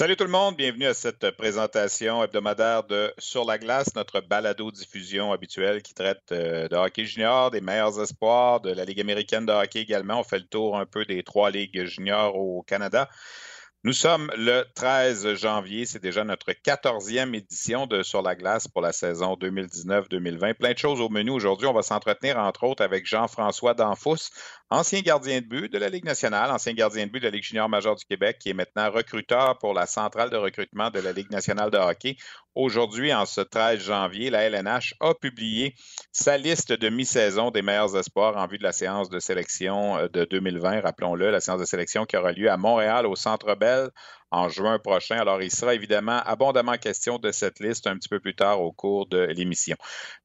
Salut tout le monde, bienvenue à cette présentation hebdomadaire de Sur la glace, notre balado-diffusion habituelle qui traite euh, de hockey junior, des meilleurs espoirs, de la Ligue américaine de hockey également. On fait le tour un peu des trois ligues juniors au Canada. Nous sommes le 13 janvier, c'est déjà notre 14e édition de Sur la glace pour la saison 2019-2020. Plein de choses au menu aujourd'hui. On va s'entretenir entre autres avec Jean-François Danfous, ancien gardien de but de la Ligue nationale, ancien gardien de but de la Ligue junior majeure du Québec, qui est maintenant recruteur pour la centrale de recrutement de la Ligue nationale de hockey. Aujourd'hui, en ce 13 janvier, la LNH a publié sa liste de mi-saison des meilleurs espoirs en vue de la séance de sélection euh, de 2020. Rappelons-le, la séance de sélection qui aura lieu à Montréal au Centre Bell en juin prochain. Alors, il sera évidemment abondamment question de cette liste un petit peu plus tard au cours de l'émission.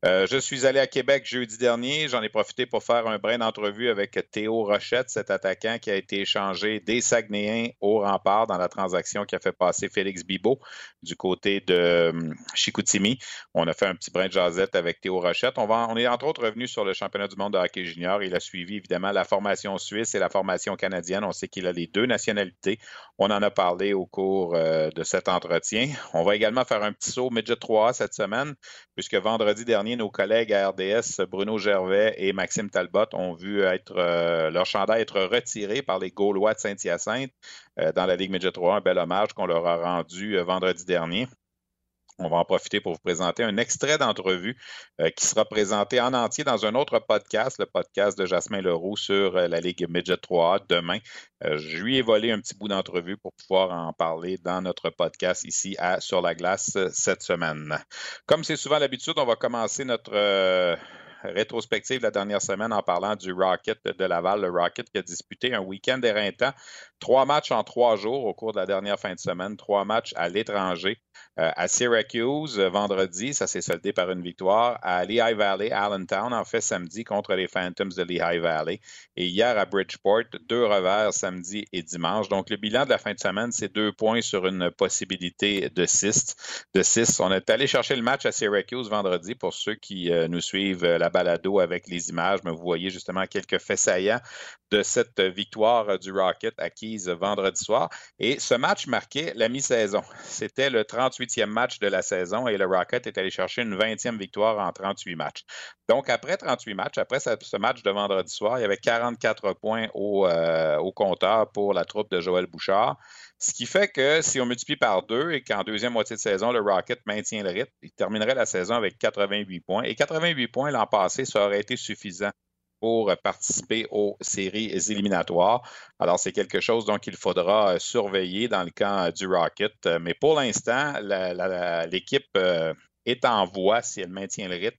Euh, je suis allé à Québec jeudi dernier. J'en ai profité pour faire un brin d'entrevue avec Théo Rochette, cet attaquant qui a été échangé des Saguenayens au rempart dans la transaction qui a fait passer Félix Bibot du côté de hum, Chicoutimi. On a fait un petit brin de jasette avec Théo Rochette. On, on est entre autres revenu sur le championnat du monde de hockey junior. Il a suivi évidemment la formation suisse et la formation canadienne. On sait qu'il a les deux nationalités. On en a parlé au cours euh, de cet entretien. On va également faire un petit saut Midget 3 cette semaine, puisque vendredi dernier, nos collègues à RDS, Bruno Gervais et Maxime Talbot, ont vu être, euh, leur chandail être retiré par les Gaulois de Saint-Hyacinthe euh, dans la Ligue Midget 3. Un bel hommage qu'on leur a rendu vendredi dernier. On va en profiter pour vous présenter un extrait d'entrevue euh, qui sera présenté en entier dans un autre podcast, le podcast de Jasmin Leroux sur euh, la Ligue Midget 3A demain. Euh, je lui ai volé un petit bout d'entrevue pour pouvoir en parler dans notre podcast ici à Sur la glace cette semaine. Comme c'est souvent l'habitude, on va commencer notre rétrospective la dernière semaine en parlant du Rocket de Laval, le Rocket qui a disputé un week-end éreintant, trois matchs en trois jours au cours de la dernière fin de semaine, trois matchs à l'étranger. Euh, à Syracuse, vendredi, ça s'est soldé par une victoire. À Lehigh Valley, Allentown, en fait, samedi, contre les Phantoms de Lehigh Valley. Et hier à Bridgeport, deux revers samedi et dimanche. Donc, le bilan de la fin de semaine, c'est deux points sur une possibilité de six. De six. On est allé chercher le match à Syracuse vendredi pour ceux qui euh, nous suivent euh, la balado avec les images, mais vous voyez justement quelques faits saillants de cette victoire du Rocket acquise vendredi soir. Et ce match marquait la mi-saison. C'était le 38e match de la saison et le Rocket est allé chercher une 20e victoire en 38 matchs. Donc, après 38 matchs, après ce match de vendredi soir, il y avait 44 points au, euh, au compteur pour la troupe de Joël Bouchard. Ce qui fait que si on multiplie par deux et qu'en deuxième moitié de saison, le Rocket maintient le rythme, il terminerait la saison avec 88 points. Et 88 points l'an passé, ça aurait été suffisant pour participer aux séries éliminatoires. Alors, c'est quelque chose dont il faudra euh, surveiller dans le camp du Rocket. Euh, mais pour l'instant, l'équipe euh, est en voie, si elle maintient le rythme,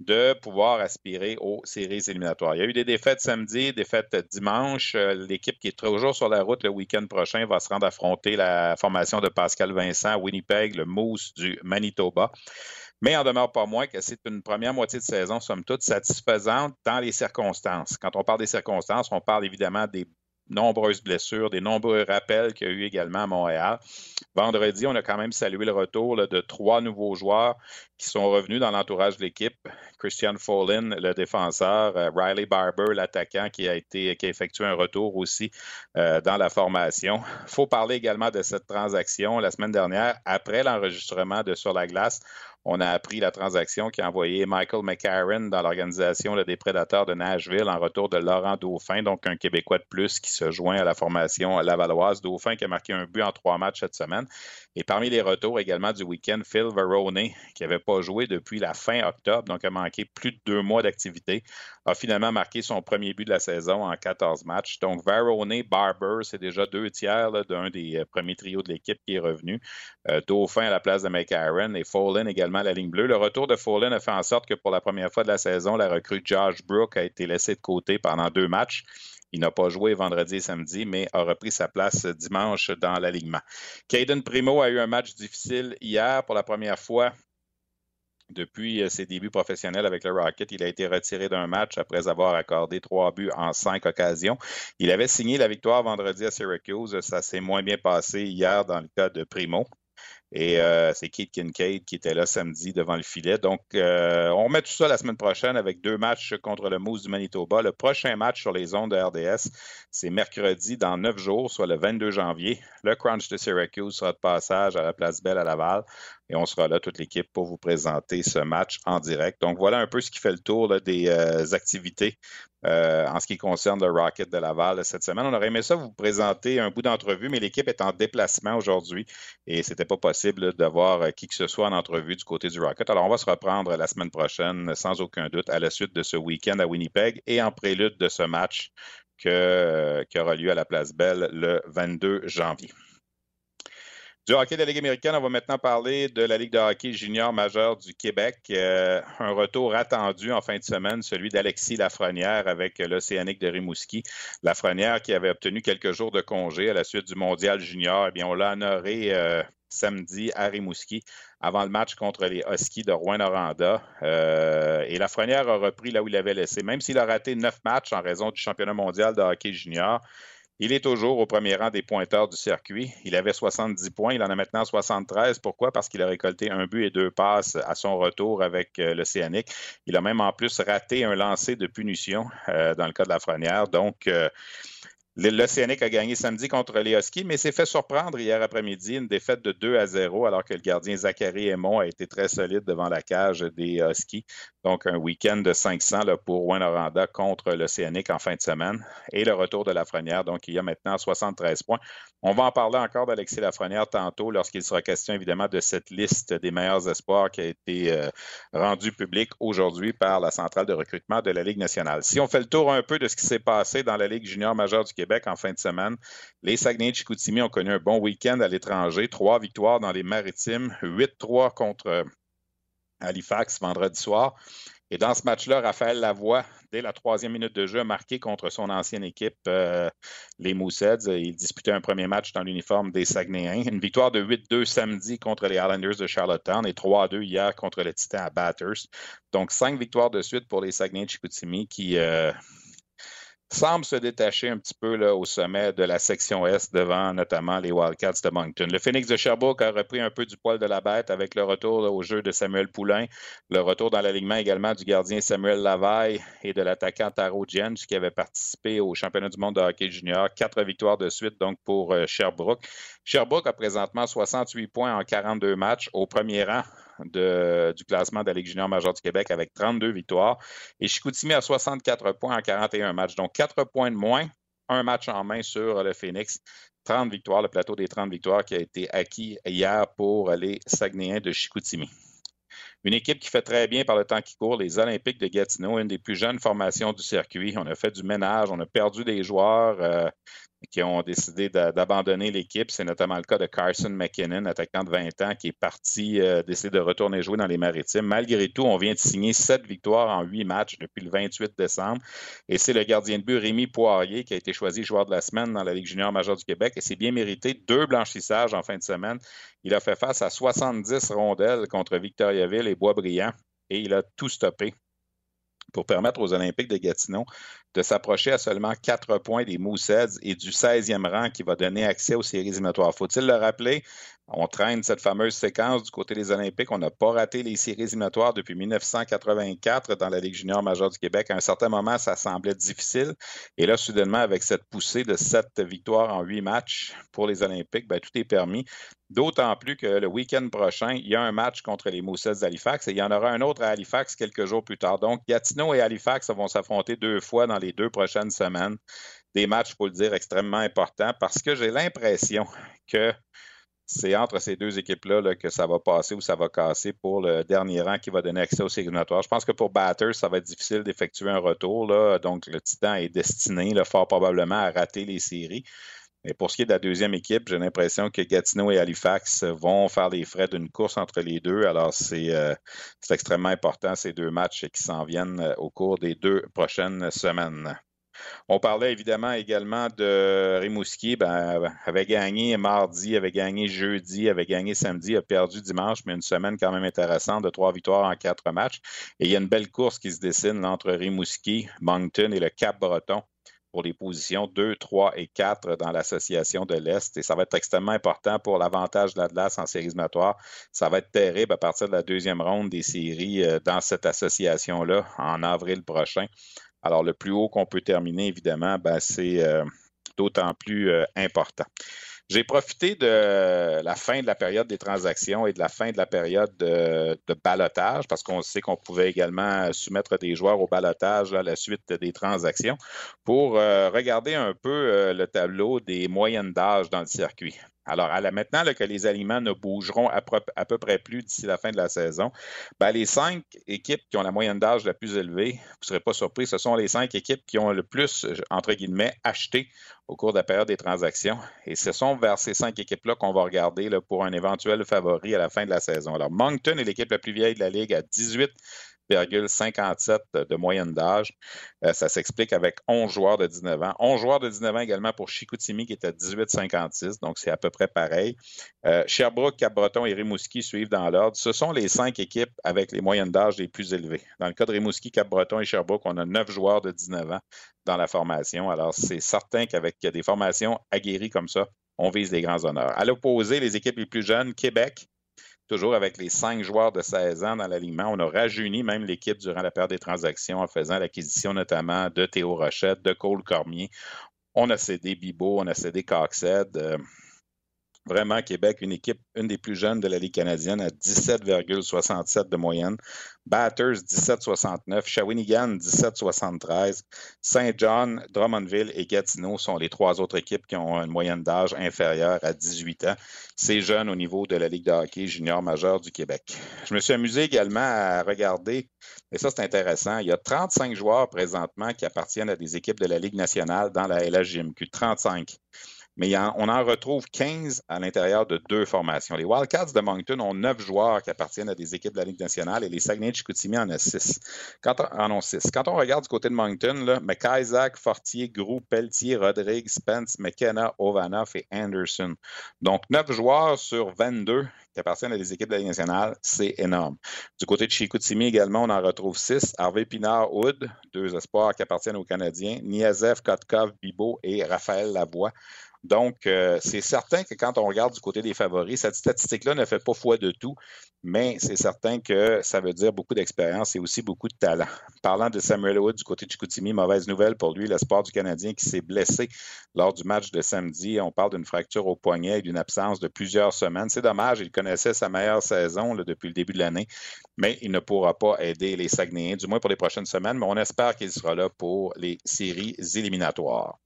de pouvoir aspirer aux séries éliminatoires. Il y a eu des défaites samedi, défaites dimanche. L'équipe qui est toujours sur la route le week-end prochain va se rendre affronter la formation de Pascal Vincent Winnipeg, le Moose du Manitoba. Mais en demeure pas moins que c'est une première moitié de saison, somme toute, satisfaisante dans les circonstances. Quand on parle des circonstances, on parle évidemment des nombreuses blessures, des nombreux rappels qu'il y a eu également à Montréal. Vendredi, on a quand même salué le retour de trois nouveaux joueurs qui sont revenus dans l'entourage de l'équipe. Christian Follin, le défenseur, euh, Riley Barber, l'attaquant qui a été qui a effectué un retour aussi euh, dans la formation. Il faut parler également de cette transaction la semaine dernière, après l'enregistrement de Sur la glace. On a appris la transaction qui a envoyé Michael McCarron dans l'organisation des Prédateurs de Nashville en retour de Laurent Dauphin, donc un Québécois de plus qui se joint à la formation lavalloise. Dauphin qui a marqué un but en trois matchs cette semaine. Et parmi les retours également du week-end, Phil Verone, qui n'avait pas joué depuis la fin octobre, donc a manqué plus de deux mois d'activité, a finalement marqué son premier but de la saison en 14 matchs. Donc Verone, Barber, c'est déjà deux tiers d'un des euh, premiers trios de l'équipe qui est revenu. Euh, Dauphin à la place de McAaron et Follin également à la ligne bleue. Le retour de Follin a fait en sorte que pour la première fois de la saison, la recrue Josh Brook a été laissée de côté pendant deux matchs. Il n'a pas joué vendredi et samedi, mais a repris sa place dimanche dans l'alignement. Caden Primo a eu un match difficile hier pour la première fois depuis euh, ses débuts professionnels avec le Rocket, il a été retiré d'un match après avoir accordé trois buts en cinq occasions. Il avait signé la victoire vendredi à Syracuse. Ça s'est moins bien passé hier dans le cas de Primo. Et euh, c'est Keith Kincaid qui était là samedi devant le filet. Donc, euh, on remet tout ça la semaine prochaine avec deux matchs contre le Moose du Manitoba. Le prochain match sur les ondes de RDS, c'est mercredi dans neuf jours, soit le 22 janvier. Le Crunch de Syracuse sera de passage à la Place Belle à Laval. Et on sera là, toute l'équipe, pour vous présenter ce match en direct. Donc, voilà un peu ce qui fait le tour des euh, activités euh, en ce qui concerne le Rocket de Laval cette semaine. On aurait aimé ça vous présenter un bout d'entrevue, mais l'équipe est en déplacement aujourd'hui et ce n'était pas possible d'avoir euh, qui que ce soit en entrevue du côté du Rocket. Alors, on va se reprendre la semaine prochaine, sans aucun doute, à la suite de ce week-end à Winnipeg et en prélude de ce match qui aura lieu à la Place Belle le 22 janvier. Du hockey de la Ligue américaine, on va maintenant parler de la Ligue de hockey junior majeure du Québec. Euh, un retour attendu en fin de semaine, celui d'Alexis Lafrenière avec l'Océanique de Rimouski. Lafrenière qui avait obtenu quelques jours de congé à la suite du mondial junior. Eh bien, on l'a honoré euh, samedi à Rimouski avant le match contre les Huskies de Rouen-Noranda. Euh, et Lafrenière a repris là où il avait laissé. Même s'il a raté neuf matchs en raison du championnat mondial de hockey junior, il est toujours au premier rang des pointeurs du circuit. Il avait 70 points, il en a maintenant 73. Pourquoi? Parce qu'il a récolté un but et deux passes à son retour avec euh, l'Océanique. Il a même en plus raté un lancer de punition euh, dans le cas de la Frenière. Donc, euh, L'Océanique a gagné samedi contre les Huskies, mais s'est fait surprendre hier après-midi, une défaite de 2 à 0, alors que le gardien Zachary Aymon a été très solide devant la cage des Huskies. Donc, un week-end de 500 là, pour Winoranda contre l'Océanique en fin de semaine. Et le retour de Lafrenière, donc il y a maintenant 73 points. On va en parler encore d'Alexis Lafrenière tantôt, lorsqu'il sera question évidemment de cette liste des meilleurs espoirs qui a été euh, rendue publique aujourd'hui par la centrale de recrutement de la Ligue nationale. Si on fait le tour un peu de ce qui s'est passé dans la Ligue junior majeure du Québec, en fin de semaine. Les Saguenay de Chicoutimi ont connu un bon week-end à l'étranger. Trois victoires dans les maritimes, 8-3 contre euh, Halifax vendredi soir. Et dans ce match-là, Raphaël Lavoie, dès la troisième minute de jeu, a marqué contre son ancienne équipe, euh, les Mooseheads. Il disputait un premier match dans l'uniforme des Saguenayens. Une victoire de 8-2 samedi contre les Islanders de Charlottetown et 3-2 hier contre le Titan à Batters. Donc, cinq victoires de suite pour les Saguenay de Chicoutimi qui, euh, semble se détacher un petit peu au sommet de la section Est devant notamment les Wildcats de Moncton. Le Phoenix de Sherbrooke a repris un peu du poil de la bête avec le retour au jeu de Samuel Poulain, le retour dans l'alignement également du gardien Samuel Lavaille et de l'attaquant Taro Jens qui avait participé au championnat du monde de hockey junior. Quatre victoires de suite donc pour euh, Sherbrooke. Sherbrooke a présentement 68 points en 42 matchs au premier rang du classement de la Ligue junior majeure du Québec avec 32 victoires. Et Chicoutimi a 64 points en 41 matchs. Donc, 4 points de moins, un match en main sur le Phoenix. 30 victoires, le plateau des 30 victoires qui a été acquis hier pour les Saguenayens de Chicoutimi. Une équipe qui fait très bien par le temps qui court, les Olympiques de Gatineau, une des plus jeunes formations du circuit. On a fait du ménage, on a perdu des joueurs. Euh, qui ont décidé d'abandonner l'équipe. C'est notamment le cas de Carson McKinnon, attaquant de 20 ans, qui est parti euh, décider de retourner jouer dans les maritimes. Malgré tout, on vient de signer sept victoires en huit matchs depuis le 28 décembre. Et c'est le gardien de but Rémi Poirier qui a été choisi joueur de la semaine dans la Ligue junior majeure du Québec. Et c'est bien mérité. Deux blanchissages en fin de semaine. Il a fait face à 70 rondelles contre Victoriaville et Boisbriand. Et il a tout stoppé pour permettre aux Olympiques de Gatineau de s'approcher à seulement quatre points des Mooseheads et du 16e rang qui va donner accès aux séries éliminatoires. Faut-il le rappeler? On traîne cette fameuse séquence du côté des Olympiques. On n'a pas raté les séries éliminatoires depuis 1984 dans la Ligue junior majeure du Québec. À un certain moment, ça semblait difficile. Et là, soudainement, avec cette poussée de sept victoires en huit matchs pour les Olympiques, ben, tout est permis. D'autant plus que le week-end prochain, il y a un match contre les Moussets d'Halifax et il y en aura un autre à Halifax quelques jours plus tard. Donc, Gatineau et Halifax vont s'affronter deux fois dans les deux prochaines semaines. Des matchs, pour le dire, extrêmement importants parce que j'ai l'impression que c'est entre ces deux équipes-là que ça va passer ou ça va casser pour le dernier rang qui va donner accès aux séries Je pense que pour Batters, ça va être difficile d'effectuer un retour. Là. Donc, le Titan est destiné fort probablement à rater les séries. Mais pour ce qui est de la deuxième équipe, j'ai l'impression que Gatineau et Halifax vont faire les frais d'une course entre les deux. Alors, c'est euh, extrêmement important, ces deux matchs qui s'en viennent euh, au cours des deux prochaines semaines. On parlait évidemment également de Rimouski, ben, avait gagné mardi, avait gagné jeudi, avait gagné samedi, a perdu dimanche, mais une semaine quand même intéressante de trois victoires en quatre matchs. Et il y a une belle course qui se dessine entre Rimouski, Moncton et le Cap-Breton pour les positions 2, 3 et 4 dans l'association de l'Est. Et ça va être extrêmement important pour l'avantage de l'Atlas en séries éliminatoires. Ça va être terrible à partir de la deuxième ronde des séries euh, dans cette association-là en avril prochain. Alors, le plus haut qu'on peut terminer, évidemment, ben, c'est euh, d'autant plus euh, important. J'ai profité de la fin de la période des transactions et de la fin de la période de, de balotage, parce qu'on sait qu'on pouvait également soumettre des joueurs au balotage à la suite des transactions, pour euh, regarder un peu le tableau des moyennes d'âge dans le circuit. Alors, maintenant que les aliments ne bougeront à, peu, près plus d'ici la fin de la saison, ben, les cinq équipes qui ont la moyenne d'âge la plus élevée, vous ne serez pas surpris, ce sont les cinq équipes qui ont le plus, entre guillemets, acheté au cours de la période des transactions. Et ce sont vers ces cinq équipes-là qu'on va regarder pour un éventuel favori à la fin de la saison. Alors, Moncton est l'équipe la plus vieille de la Ligue à 18 57 de moyenne d'âge. Euh, ça s'explique avec 11 joueurs de 19 ans. 11 joueurs de 19 ans également pour Chicoutimi qui est à 18,56, donc c'est à peu près pareil. Euh, Sherbrooke, Cap-Breton et Rimouski suivent dans l'ordre. Ce sont les cinq équipes avec les moyennes d'âge les plus élevées. Dans le cas de Rimouski, Cap-Breton et Sherbrooke, on a 9 joueurs de 19 ans dans la formation. Alors, c'est certain qu'avec des formations aguerries comme ça, on vise les grands honneurs. À l'opposé, les équipes les plus jeunes, Québec, toujours avec les cinq joueurs de 16 ans dans l'alignement. On a rajeuni même l'équipe durant la période des transactions en faisant l'acquisition notamment de Théo Rochette, de Cole Cormier. On a cédé Bibo, on a cédé Coxhead. Euh, Vraiment, Québec, une équipe, une des plus jeunes de la Ligue canadienne, à 17,67 de moyenne. Batters, 17,69. Shawinigan, 17,73. Saint John, Drummondville et Gatineau sont les trois autres équipes qui ont une moyenne d'âge inférieure à 18 ans. C'est jeune au niveau de la Ligue de hockey junior majeur du Québec. Je me suis amusé également à regarder, et ça c'est intéressant, il y a 35 joueurs présentement qui appartiennent à des équipes de la Ligue nationale dans la LHJMQ. 35 mais on en retrouve 15 à l'intérieur de deux formations. Les Wildcats de Moncton ont neuf joueurs qui appartiennent à des équipes de la Ligue nationale et les Saguenay de Chicoutimi en, a six. Quand on, en ont six. Quand on regarde du côté de Moncton, là, Fortier, Grou, Pelletier, Rodrigue, Spence, McKenna, Ovanoff et Anderson. Donc, neuf joueurs sur 22 qui appartiennent à des équipes de la Ligue nationale, c'est énorme. Du côté de Chicoutimi également, on en retrouve six. Harvey Pinard, Hood, deux espoirs qui appartiennent aux Canadiens. Niazev, Kotkov, Bibo et Raphaël Lavoie. Donc, euh, c'est certain que quand on regarde du côté des favoris, cette statistique-là ne fait pas foi de tout, mais c'est certain que ça veut dire beaucoup d'expérience et aussi beaucoup de talent. Parlant de Samuel Wood du côté de Chicoutimi, mauvaise nouvelle pour lui, l'espoir du Canadien qui s'est blessé lors du match de samedi. On parle d'une fracture au poignet et d'une absence de plusieurs semaines. C'est dommage, il connaissait sa meilleure saison depuis le début de l'année, mais il ne pourra pas aider les Saguenayens, du moins pour les prochaines semaines, mais on espère qu'il sera là pour les séries éliminatoires.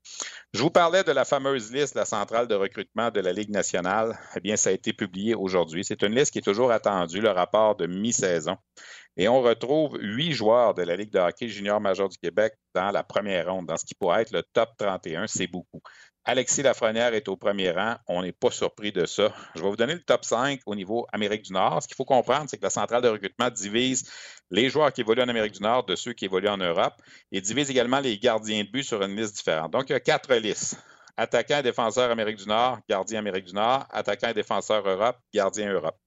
Je vous parlais de la fameuse liste, la centrale de recrutement de la Ligue nationale. Eh bien, ça a été publié aujourd'hui. C'est une liste qui est toujours attendue, le rapport de mi-saison. Et on retrouve huit joueurs de la Ligue de hockey junior major du Québec dans la première ronde, dans ce qui pourrait être le top 31. C'est beaucoup. Alexis Lafrenière est au premier rang. On n'est pas surpris de ça. Je vais vous donner le top 5 au niveau Amérique du Nord. Ce qu'il faut comprendre, c'est que la centrale de recrutement divise les joueurs qui évoluent en Amérique du Nord de ceux qui évoluent en Europe et divise également les gardiens de but sur une liste différente. Donc, il y a quatre listes. Attaquant et défenseur Amérique du Nord, gardien Amérique du Nord, attaquant et défenseur Europe, gardien Europe.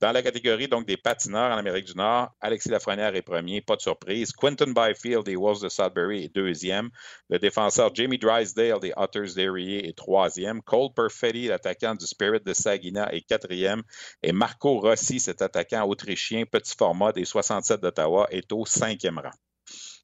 Dans la catégorie donc des patineurs en Amérique du Nord, Alexis Lafrenière est premier, pas de surprise. Quentin Byfield des Wolves de Sudbury est deuxième. Le défenseur Jamie Drysdale des Otters d'Erie est troisième. Cole Perfetti, l'attaquant du Spirit de Saginaw, est quatrième. Et Marco Rossi, cet attaquant autrichien petit format des 67 d'Ottawa, est au cinquième rang.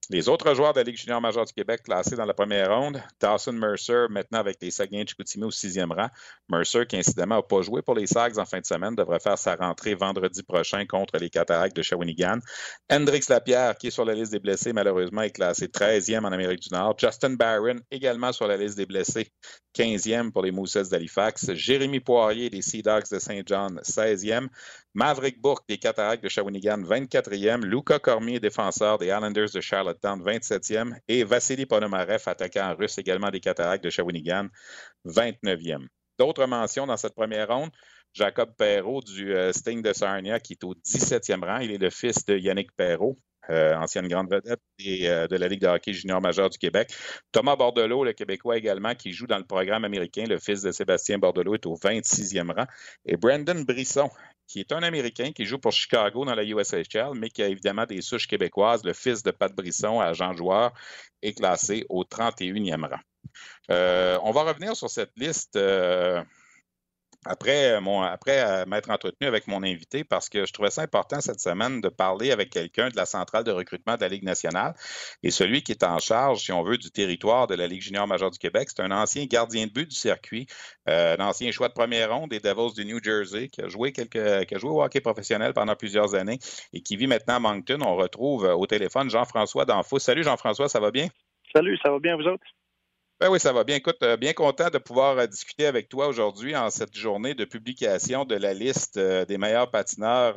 Les autres joueurs de la Ligue junior majeure du Québec classés dans la première ronde, Dawson Mercer, maintenant avec les Saguenay Chicoutimi au sixième rang. Mercer, qui incidemment n'a pas joué pour les Sags en fin de semaine, devrait faire sa rentrée vendredi prochain contre les Cataractes de Shawinigan. Hendrix Lapierre, qui est sur la liste des blessés, malheureusement, est classé 13e en Amérique du Nord. Justin Barron, également sur la liste des blessés, 15e pour les Mousses d'Halifax. Jérémy Poirier des Sea Dogs de Saint John, 16e. Maverick Bourque des Cataractes de Shawinigan, 24e. Luca Cormier, défenseur des Islanders de Charlottetown, 27e. Et Vassili Ponomarev, attaquant russe également des Cataractes de Shawinigan, 29e. D'autres mentions dans cette première ronde? Jacob Perrault du euh, Sting de Sarnia, qui est au 17e rang. Il est le fils de Yannick Perrault. Euh, ancienne grande vedette euh, de la Ligue de hockey junior majeur du Québec. Thomas Bordelot, le Québécois également, qui joue dans le programme américain. Le fils de Sébastien Bordelot est au 26e rang. Et Brandon Brisson, qui est un Américain qui joue pour Chicago dans la USHL, mais qui a évidemment des souches québécoises. Le fils de Pat Brisson, agent joueur, est classé au 31e rang. Euh, on va revenir sur cette liste après, mon, après euh, m'être entretenu avec mon invité parce que je trouvais ça important cette semaine de parler avec quelqu'un de la centrale de recrutement de la Ligue nationale et celui qui est en charge, si on veut, du territoire de la Ligue junior majeure du Québec. C'est un ancien gardien de but du circuit, euh, un ancien choix de première ronde des Devils du New Jersey qui a joué quelques, qui a joué au hockey professionnel pendant plusieurs années et qui vit maintenant à Moncton. On retrouve euh, au téléphone Jean-François Danfous. Salut Jean-François, ça va bien? Salut, ça va bien vous autres? Ben oui, ça va bien. Écoute, euh, bien content de pouvoir euh, discuter avec toi aujourd'hui en cette journée de publication de la liste euh, des meilleurs patineurs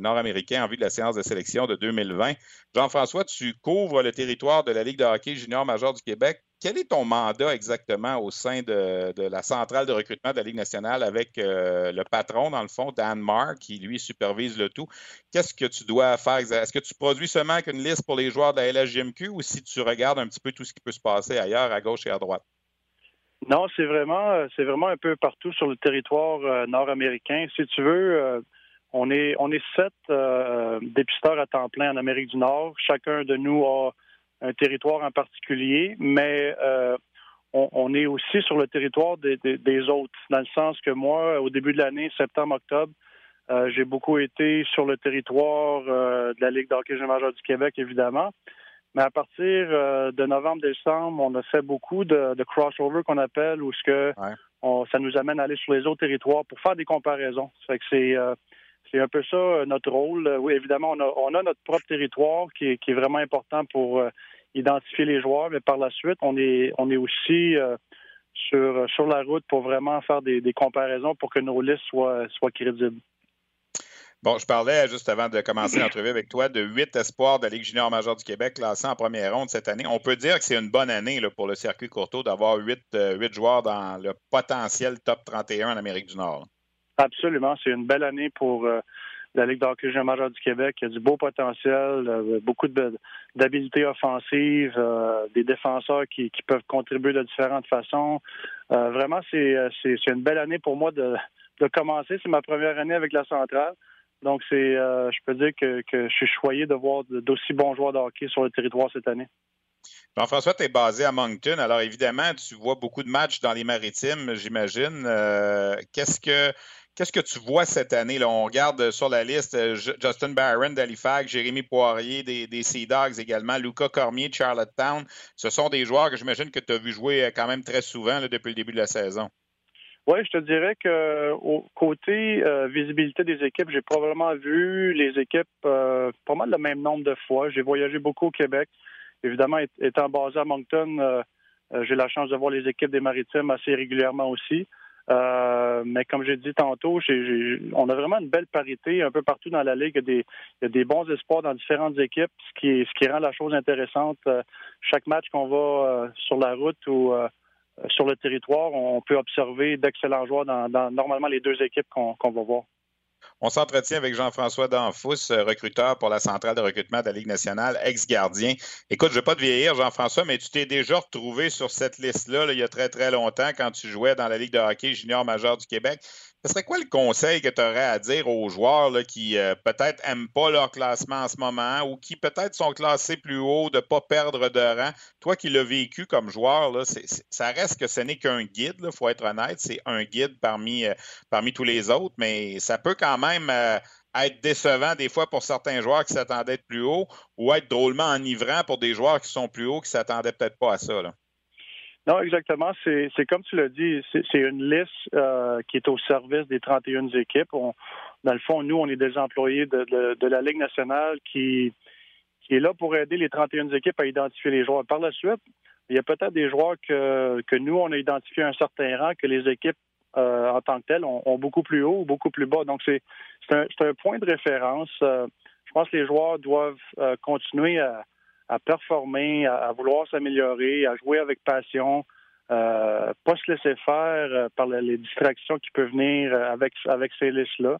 nord-américains en vue de la séance de sélection de 2020. Jean-François, tu couvres le territoire de la Ligue de hockey junior majeur du Québec quel est ton mandat exactement au sein de, la centrale de recrutement de la Ligue nationale avec euh, le patron, dans le fond, Dan Marr, qui lui supervise le tout? Qu'est-ce que tu dois faire? Est-ce que tu produis seulement qu'une liste pour les joueurs de la LSGMQ ou si tu regardes un petit peu tout ce qui peut se passer ailleurs, à gauche et à droite? Non, c'est vraiment, euh, vraiment un peu partout sur le territoire euh, nord-américain. Si tu veux, on est, on est sept dépisteurs à temps plein en Amérique du Nord. Chacun de nous a un territoire en particulier, mais euh, on, est aussi sur le territoire des, autres, dans le sens que moi, au début de l'année, septembre-octobre, euh, j'ai beaucoup été sur le territoire euh, de la Ligue d'hockey majeur du Québec, évidemment. Mais à partir de novembre-décembre, on a fait beaucoup de, crossover qu'on appelle, où ce que ça nous amène à aller sur les autres territoires pour faire des comparaisons. Ça fait que c'est c'est un peu ça euh, notre rôle. Euh, oui, évidemment, on a, notre propre territoire qui est, vraiment important pour euh, identifier les joueurs, mais par la suite, on est, on est aussi sur, sur la route pour vraiment faire des, comparaisons pour que nos listes soient, soient crédibles. Bon, je parlais juste avant de commencer l'entrevue avec toi de huit espoirs de la Ligue junior majeure du Québec classés en première ronde cette année. On peut dire que c'est une bonne année pour le circuit Courtois d'avoir huit, joueurs dans le potentiel top 31 en Amérique du Nord. Absolument. C'est une belle année pour euh, la Ligue d'hockey majeur du Québec. Il y a du beau potentiel, euh, beaucoup d'habiletés offensives, euh, des défenseurs qui, peuvent contribuer de différentes façons. vraiment, c'est une belle année pour moi de, commencer. C'est ma première année avec la centrale. Donc, c'est, je peux dire que, que je suis choyé de voir d'aussi bons joueurs de hockey sur le territoire cette année. Jean-François, tu es basé à Moncton. Alors, évidemment, tu vois beaucoup de matchs dans les maritimes, j'imagine. qu'est-ce que Qu'est-ce que tu vois cette année? On regarde sur la liste euh, Justin Barron d'Halifax, Jérémy Poirier des, des Sea Dogs également, Luca Cormier de Charlottetown. Ce sont des joueurs que j'imagine que tu as vu jouer euh, quand même très souvent depuis le début de la saison. Oui, je te dirais que au côté euh, visibilité des équipes, j'ai probablement vu les équipes pas mal le même nombre de fois. J'ai voyagé beaucoup au Québec. Évidemment, étant basé à Moncton, j'ai la chance de voir les équipes des Maritimes assez régulièrement aussi. Euh, mais comme j'ai dit tantôt, on a vraiment une belle parité un peu partout dans la ligue. Il y a des, bons espoirs dans différentes équipes, ce qui, rend la chose intéressante. Euh, chaque match qu'on va euh, sur la route ou sur le territoire, on peut observer d'excellents joueurs dans, normalement les deux équipes qu'on va voir. On s'entretient avec Jean-François Danfous, euh, recruteur pour la centrale de recrutement de la Ligue nationale, ex-gardien. Écoute, je ne veux pas te vieillir, Jean-François, mais tu t'es déjà retrouvé sur cette liste-là il y a très, très longtemps quand tu jouais dans la Ligue de hockey junior majeur du Québec. Ce serait quoi le conseil que tu aurais à dire aux joueurs qui euh, peut-être n'aiment pas leur classement en ce moment ou qui peut-être sont classés plus haut, de ne pas perdre de rang? Toi qui l'as vécu comme joueur, ça reste que ce n'est qu'un guide, il faut être honnête. C'est un guide parmi, euh, parmi tous les autres, mais ça peut quand même euh, être décevant des fois pour certains joueurs qui s'attendaient être plus haut ou être drôlement enivrant pour des joueurs qui sont plus hauts qui s'attendaient peut-être pas à ça. Non, exactement. C'est comme tu l'as dit, c'est une liste euh, qui est au service des 31 équipes. dans le fond, nous, on est des employés de, la Ligue nationale qui, est là pour aider les 31 équipes à identifier les joueurs. Par la suite, il y a peut-être des joueurs que, que nous, on a identifié un certain rang que les équipes euh, en tant que telles ont, beaucoup plus haut ou beaucoup plus bas. Donc, c'est un, un, point de référence. Euh, je pense que les joueurs doivent continuer à à performer, à, vouloir s'améliorer, à jouer avec passion, euh, pas se laisser faire euh, par les distractions qui peuvent venir euh, avec avec ces listes-là.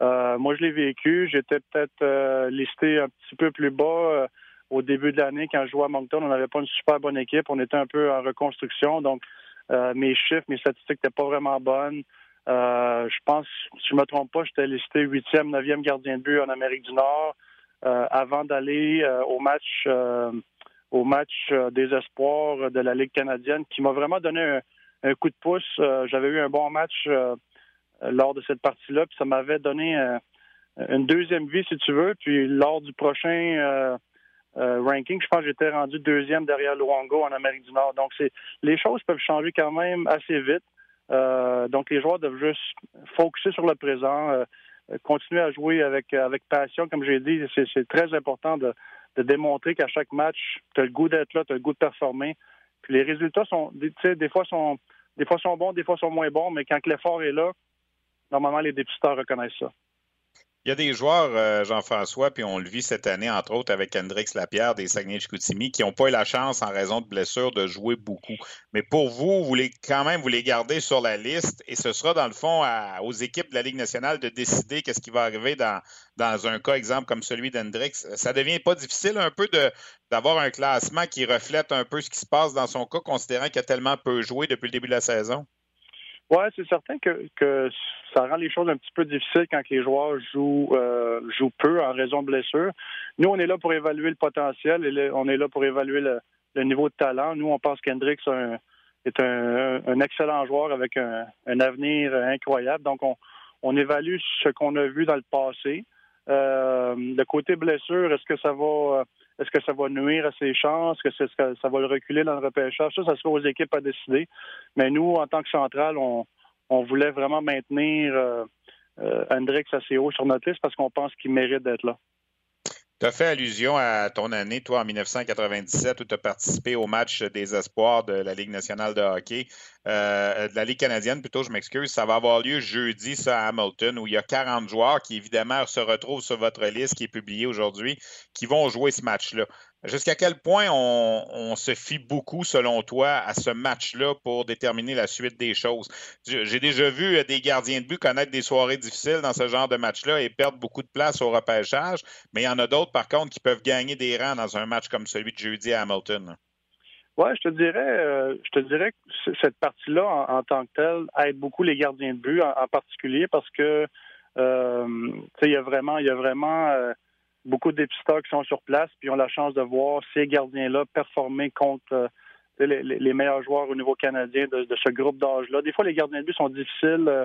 Euh, moi, je l'ai vécu. J'étais peut-être listé un petit peu plus bas au début de l'année quand je jouais à Moncton. On n'avait pas une super bonne équipe. On était un peu en reconstruction, donc mes chiffres, mes statistiques n'étaient pas vraiment bonnes. je pense, si je me trompe pas, j'étais listé huitième, neuvième gardien de but en Amérique du Nord. Euh, avant d'aller euh, au match euh, au match des espoirs de la Ligue canadienne, qui m'a vraiment donné un, coup de pouce. J'avais eu un bon match lors de cette partie-là, puis ça m'avait donné une deuxième vie, si tu veux. Puis lors du prochain ranking, je pense que j'étais rendu deuxième derrière Luongo en Amérique du Nord. Donc, les choses peuvent changer quand même assez vite. donc, les joueurs doivent juste focuser sur le présent, continuer à jouer avec, euh, avec passion, comme j'ai dit, c'est très important de, démontrer qu'à chaque match, tu as le goût d'être là, tu as le goût de performer. Puis les résultats sont, tu sais, des fois sont, des fois sont bons, des fois sont moins bons, mais quand l'effort est là, normalement les députeurs reconnaissent ça. Il y a des joueurs, euh, Jean-François, puis on le vit cette année, entre autres, avec Hendrix Lapierre des Saguenay-Chicoutimi, qui n'ont pas eu la chance, en raison de blessures, de jouer beaucoup. Mais pour vous, vous voulez quand même vous les garder sur la liste et ce sera, dans le fond, aux équipes de la Ligue nationale de décider qu'est-ce qui va arriver dans, un cas, exemple, comme celui d'Hendrix. Ça devient pas difficile un peu d'avoir un classement qui reflète un peu ce qui se passe dans son cas, considérant qu'il a tellement peu joué depuis le début de la saison? Oui, c'est certain que, que ça rend les choses un petit peu difficiles quand les joueurs jouent, euh, jouent peu en raison de blessures. Nous, on est là pour évaluer le potentiel et on est là pour évaluer le, niveau de talent. Nous, on pense qu'Hendrix est un, excellent joueur avec un, avenir incroyable. Donc, on, on évalue ce qu'on a vu dans le passé. Euh, le côté blessure, est-ce que ça va est-ce que ça va nuire à ses chances? Est-ce que, ça va le reculer dans le repêchage? Ça, ça sera aux équipes à décider. Mais nous, en tant que centrale, on, voulait vraiment maintenir euh, euh, Hendrix assez haut sur notre liste parce qu'on pense qu'il mérite d'être là. Tu as fait allusion à ton année, toi, en 1997, où tu as participé au match des espoirs de la Ligue nationale de hockey, euh, de la Ligue canadienne plutôt, je m'excuse. Ça va avoir lieu jeudi, ça, à Hamilton, où il y a 40 joueurs qui, évidemment, se retrouvent sur votre liste qui est publiée aujourd'hui, qui vont jouer ce match-là. Jusqu'à quel point on, se fie beaucoup, selon toi, à ce match-là pour déterminer la suite des choses? J'ai déjà vu euh, des gardiens de but connaître des soirées difficiles dans ce genre de match-là et perdre beaucoup de place au repêchage, mais il y en a d'autres, par contre, qui peuvent gagner des rangs dans un match comme celui de jeudi à Hamilton. Oui, je te dirais, euh, je te dirais que cette partie-là, en, tant que telle, aide beaucoup les gardiens de but, en, particulier parce que, euh, il y a vraiment, il y a vraiment beaucoup de dépisteurs qui sont sur place, puis ont la chance de voir ces gardiens-là performer contre euh, les, meilleurs joueurs au niveau canadien de, ce groupe d'âge-là. Des fois, les gardiens de but sont difficiles euh,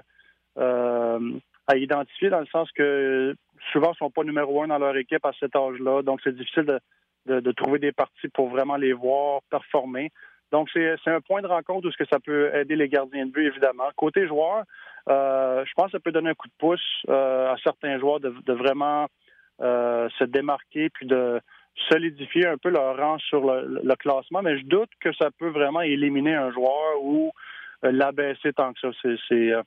euh, à identifier dans le sens que souvent, ils ne sont pas numéro un dans leur équipe à cet âge-là. Donc, c'est difficile de, trouver des parties pour vraiment les voir performer. Donc, c'est un point de rencontre où ce que ça peut aider les gardiens de but, évidemment. Côté joueur, je pense que ça peut donner un coup de pouce à certains joueurs de vraiment se démarquer puis de solidifier un peu leur rang sur le, classement, mais je doute que ça peut vraiment éliminer un joueur ou euh, l'abaisser tant que ça. C'est, euh,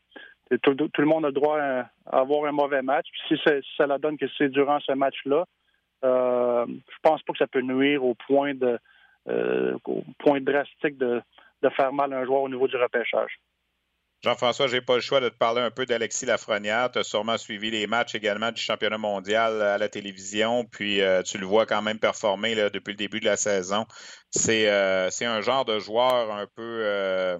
tout, le monde a le droit à, avoir un mauvais match. Puis si, ça la donne que c'est durant ce match-là, euh, je pense pas que ça peut nuire au point de au point drastique de, de faire mal à un joueur au niveau du repêchage. Jean-François, je n'ai pas le choix de te parler un peu d'Alexis Lafrenière. Tu as sûrement suivi les matchs également du championnat mondial à la télévision, puis euh, tu le vois quand même performer depuis le début de la saison. C'est euh, un genre de joueur un peu, euh,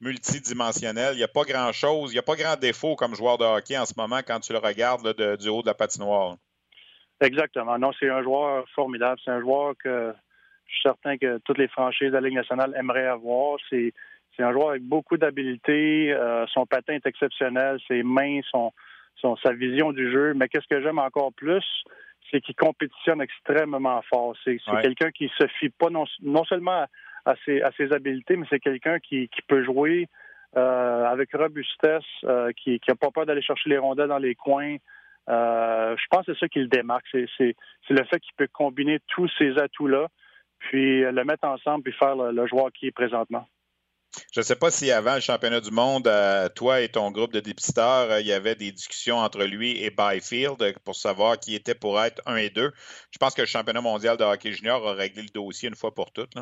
multidimensionnel. Il n'y a pas grand-chose, il n'y a pas grand défaut comme joueur de hockey en ce moment quand tu le regardes du haut de la patinoire. Exactement. Non, c'est un joueur formidable. C'est un joueur que je suis certain que toutes les franchises de la Ligue nationale aimeraient avoir. C'est c'est un joueur avec beaucoup d'habileté. Euh, son patin est exceptionnel. Ses mains, son, son, sa vision du jeu. Mais qu'est-ce que j'aime encore plus, c'est qu'il compétitionne extrêmement fort. C'est quelqu'un qui se fie pas non, non seulement à, ses, à ses habiletés, mais c'est quelqu'un qui, qui peut jouer euh, avec robustesse, euh, qui n'a pas peur d'aller chercher les rondelles dans les coins. Euh, je pense que c'est ça qui le démarque. C'est le fait qu'il peut combiner tous ces atouts-là, puis le mettre ensemble, puis faire le joueur qui est présentement. Je ne sais pas si avant le championnat du monde, euh, toi et ton groupe de dépisteurs, euh, il y avait des discussions entre lui et Byfield pour savoir qui était pour être un et deux. Je pense que le championnat mondial de hockey junior a réglé le dossier une fois pour toutes.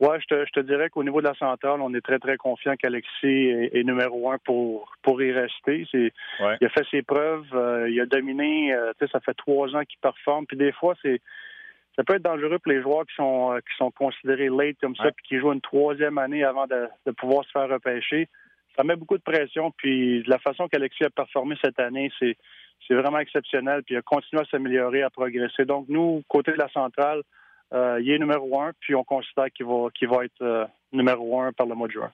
Oui, je te, dirais qu'au niveau de la centrale, on est très, très confiant qu'Alexis est, numéro un pour, pour y rester. Il a fait ses preuves, euh, il a dominé, ça fait trois ans qu'il performe. Puis des fois, c'est ça peut être dangereux pour les joueurs qui sont euh, qui sont considérés late comme ça, puis qui jouent une troisième année avant de, pouvoir se faire repêcher. Ça met beaucoup de pression, puis la façon qu'Alexis a performé cette année, c'est c'est vraiment exceptionnel, puis il a continué à s'améliorer, à progresser. Donc nous, côté de la centrale, euh, il est numéro un, puis on considère qu'il va qu'il va être euh, numéro un par le mois de juin.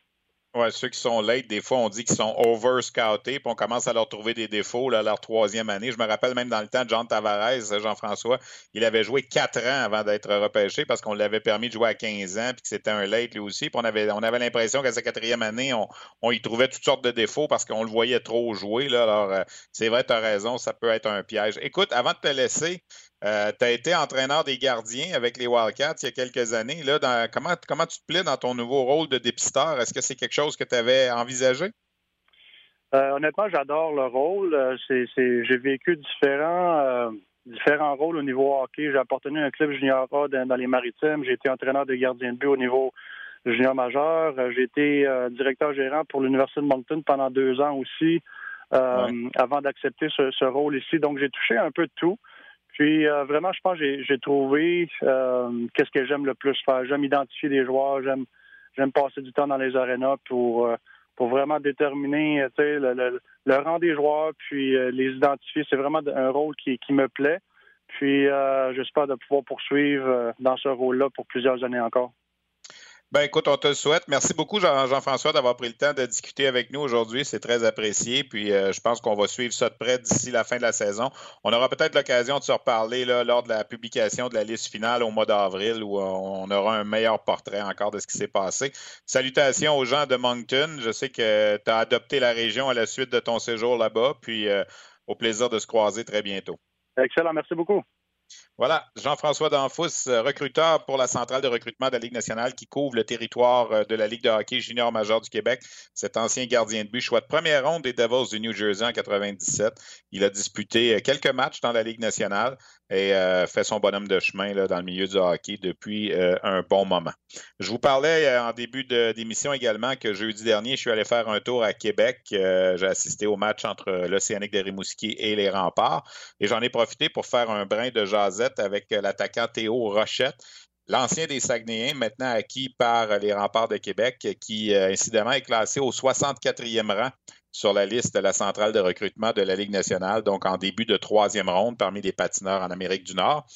Ouais, ceux qui sont late, des fois, on dit qu'ils sont over-scoutés, puis on commence à leur trouver des défauts là, leur troisième année. Je me rappelle même dans le temps Jean Tavares, Jean-François, il avait joué quatre ans avant d'être repêché parce qu'on l'avait permis de jouer à 15 ans, puis que c'était un late lui aussi. Puis on avait, on avait l'impression qu'à sa quatrième année, on, on, y trouvait toutes sortes de défauts parce qu'on le voyait trop jouer. Là. Alors, euh, c'est vrai, tu raison, ça peut être un piège. Écoute, avant de te laisser, euh, tu as été entraîneur des gardiens avec les Wildcats il y a quelques années. Là, comment, comment tu te plais dans ton nouveau rôle de dépisteur? Est-ce que c'est quelque chose que tu avais envisagé? Euh, honnêtement, j'adore le rôle. Euh, j'ai vécu différents, différents rôles au niveau hockey. J'ai appartenu à un club junior A dans, les Maritimes. J'ai été entraîneur de gardien de but au niveau junior majeur. J'ai été directeur gérant pour l'Université de Moncton pendant deux ans aussi, avant d'accepter ce, ce, rôle ici. Donc, j'ai touché un peu de tout. Puis euh, vraiment, je pense que j'ai trouvé euh, qu'est-ce que j'aime le plus faire. J'aime identifier des joueurs, j'aime j'aime passer du temps dans les arénas pour euh, pour vraiment déterminer le, le, rang des joueurs, puis les identifier. C'est vraiment un rôle qui, qui me plaît. Puis j'espère de pouvoir poursuivre dans ce rôle-là pour plusieurs années encore. Ben écoute, on te le souhaite. Merci beaucoup, Jean-François, d'avoir pris le temps de discuter avec nous aujourd'hui. C'est très apprécié. Puis euh, je pense qu'on va suivre ça de près d'ici la fin de la saison. On aura peut-être l'occasion de se reparler là, lors de la publication de la liste finale au mois d'avril où on aura un meilleur portrait encore de ce qui s'est passé. Salutations aux gens de Moncton. Je sais que tu as adopté la région à la suite de ton séjour là-bas. Puis euh, au plaisir de se croiser très bientôt. Excellent. Merci beaucoup. Voilà, Jean-François Danfous, euh, recruteur pour la centrale de recrutement de la Ligue nationale qui couvre le territoire euh, de la Ligue de hockey junior majeur du Québec. Cet ancien gardien de but, choix de première ronde des Devils du New Jersey en 97. Il a disputé euh, quelques matchs dans la Ligue nationale et fait son bonhomme de chemin dans le milieu du hockey depuis un bon moment. Je vous parlais en début d'émission également que jeudi dernier, je suis allé faire un tour à Québec. J'ai assisté au match entre l'Océanique de Rimouski et les Remparts et j'en ai profité pour faire un brin de jasette avec euh, l'attaquant Théo Rochette, l'ancien des Saguenayens, maintenant acquis par les remparts de Québec, qui euh, incidemment est classé au 64e rang sur la liste de la centrale de recrutement de la Ligue nationale, donc en début de troisième ronde parmi les patineurs en Amérique du Nord.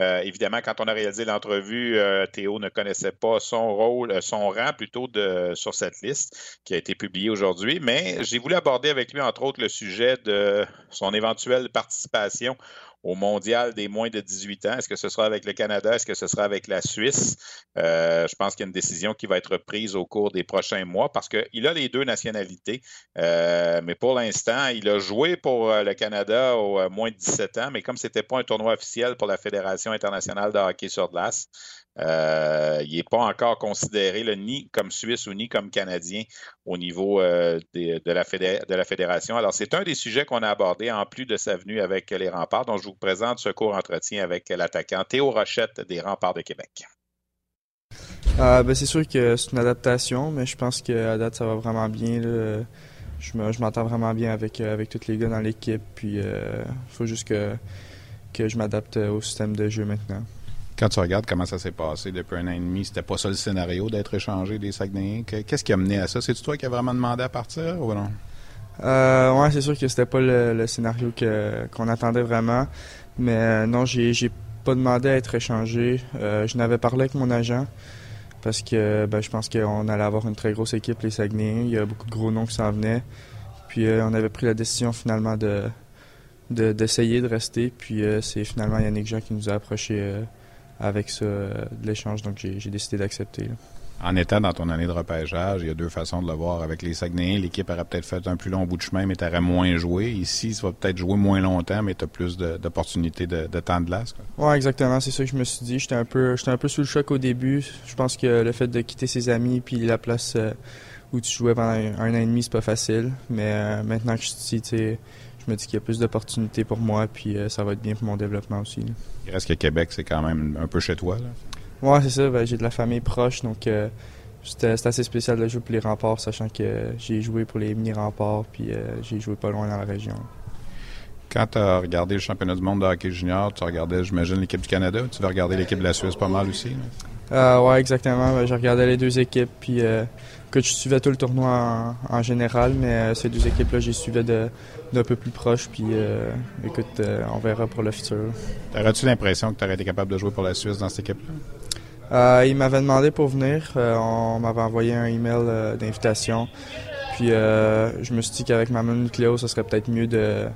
Euh, évidemment, quand on a réalisé l'entrevue, Théo ne connaissait pas son rôle, son rang plutôt sur cette liste qui a été publiée aujourd'hui, mais j'ai voulu aborder avec lui, entre autres, le sujet de son éventuelle participation au mondial des moins de 18 ans. Est-ce que ce sera avec le Canada? Est-ce que ce sera avec la Suisse? Euh, je pense qu'il y a une décision qui va être prise au cours des prochains mois parce qu'il a les deux nationalités. Euh, mais pour l'instant, il a joué pour euh, le Canada au moins de 17 ans, mais comme ce n'était pas un tournoi officiel pour la Fédération internationale de hockey sur glace, euh, il n'est pas encore considéré ni comme Suisse ou ni comme Canadien au niveau euh, de, la fédération. Alors, c'est un des sujets qu'on a abordé en plus de sa venue avec les remparts. Donc, je vous présente ce court entretien avec l'attaquant Théo Rochette des remparts de Québec. Euh, ben, c'est sûr que c'est une adaptation, mais je pense qu'à date, ça va vraiment bien. Je m'entends vraiment bien avec, avec tous les gars dans l'équipe. Puis, il faut juste que je m'adapte au système de jeu maintenant. Quand tu regardes comment ça s'est passé depuis un an et demi, c'était pas ça le scénario d'être échangé des Saguenayens? Qu'est-ce qui a mené à ça? C'est-tu toi qui as vraiment demandé à partir ou non? Euh, ouais, c'est sûr que c'était pas le, scénario qu'on attendait vraiment. Mais euh, non, j'ai, j'ai pas demandé à être échangé. Euh, je n'avais parlé avec mon agent parce que ben, je pense qu'on allait avoir une très grosse équipe, les Saguenayens. Il y a beaucoup de gros noms qui s'en venaient. Puis euh, on avait pris la décision finalement de, d'essayer de, rester. Puis c'est finalement Yannick Jean qui nous a approchés avec ça, de l'échange. Donc j'ai, décidé d'accepter en étant dans ton année de repêchage, il y a deux façons de le voir. Avec les Saguenayens, l'équipe aurait peut-être fait un plus long bout de chemin, mais tu aurais moins joué. Ici, ça va peut-être jouer moins longtemps, mais tu as plus d'opportunités de, temps de glace. Oui, exactement. C'est ça que je me suis dit. J'étais un peu j'étais un peu sous le choc au début. Je pense que le fait de quitter ses amis puis la place euh, où tu jouais pendant un, an et demi, c'est pas facile. Mais euh, maintenant que je suis ici, je me dis qu'il y a plus d'opportunités pour moi, puis euh, ça va être bien pour mon développement aussi. Il reste que Québec, c'est quand même un peu chez toi. Ouais, c'est ça. Ben, j'ai de la famille proche, donc euh, c'était assez spécial de jouer pour les remparts, sachant que j'ai joué pour les mini-remparts, puis euh, j'ai joué pas loin dans la région. Quand tu as regardé le championnat du monde de hockey junior, tu regardais, j'imagine, l'équipe du Canada. Tu vas regarder l'équipe de la Suisse pas mal aussi. Euh, oui, exactement. Ben, j'ai regardé les deux équipes, puis que je suivais tout le tournoi en, général, mais ces deux équipes-là, j'y suivais d'un peu plus proche, puis écoute, on verra pour le futur. Aurais-tu l'impression que tu aurais été capable de jouer pour la Suisse dans cette équipe-là? Euh, il m'avait demandé pour venir. Euh, on m'avait envoyé un email euh, d'invitation. Puis je me suis dit qu'avec ma nucléo, ce serait peut-être mieux de,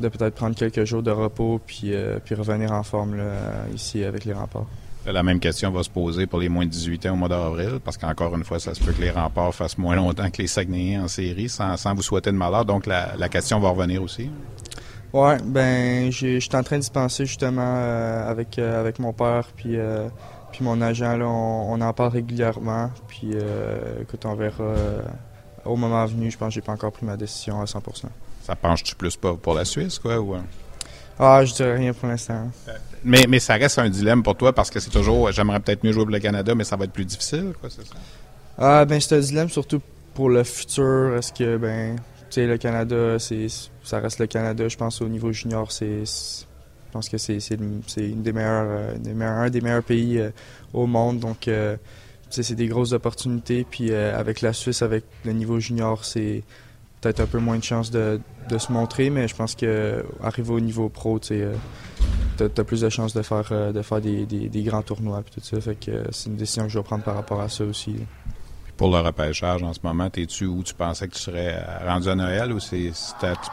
peut-être prendre quelques jours de repos puis, puis revenir en forme ici avec les remparts. La même question va se poser pour les moins de 18 ans au mois d'avril, parce qu'encore une fois, ça se peut que les remparts fassent moins longtemps que les Saguenayens en série, sans, vous souhaiter de malheur. Donc, la, la question va revenir aussi. Oui, ben, je suis en train d'y penser justement avec, avec mon père, puis puis mon agent, là, on, en parle régulièrement. Puis euh, écoute, on verra euh, au moment venu. Je pense que j'ai pas encore pris ma décision à 100% Ça penche-tu plus pas pour la Suisse, quoi? Ou... Ah, je dirais rien pour l'instant. Mais, ça reste un dilemme pour toi parce que c'est toujours, j'aimerais peut-être mieux jouer pour le Canada, mais ça va être plus difficile, quoi, c'est ça? Ah, ben c'est un dilemme surtout pour le futur. Est-ce que, ben, tu sais, le Canada, c'est, ça reste le Canada. Je pense au niveau junior, c'est je pense que c'est une des euh, un des meilleurs pays euh, au monde. Donc, euh, c'est des grosses opportunités. Puis avec la Suisse, avec le niveau junior, c'est peut-être un peu moins de chance de, se montrer, mais je pense qu'arriver au niveau pro, tu as, plus de chances de faire, faire des, grands tournois et tout ça. Fait que c'est une décision que je vais prendre par rapport à ça aussi pour le repêchage en ce moment, es-tu où tu pensais que tu serais rendu à Noël ou tu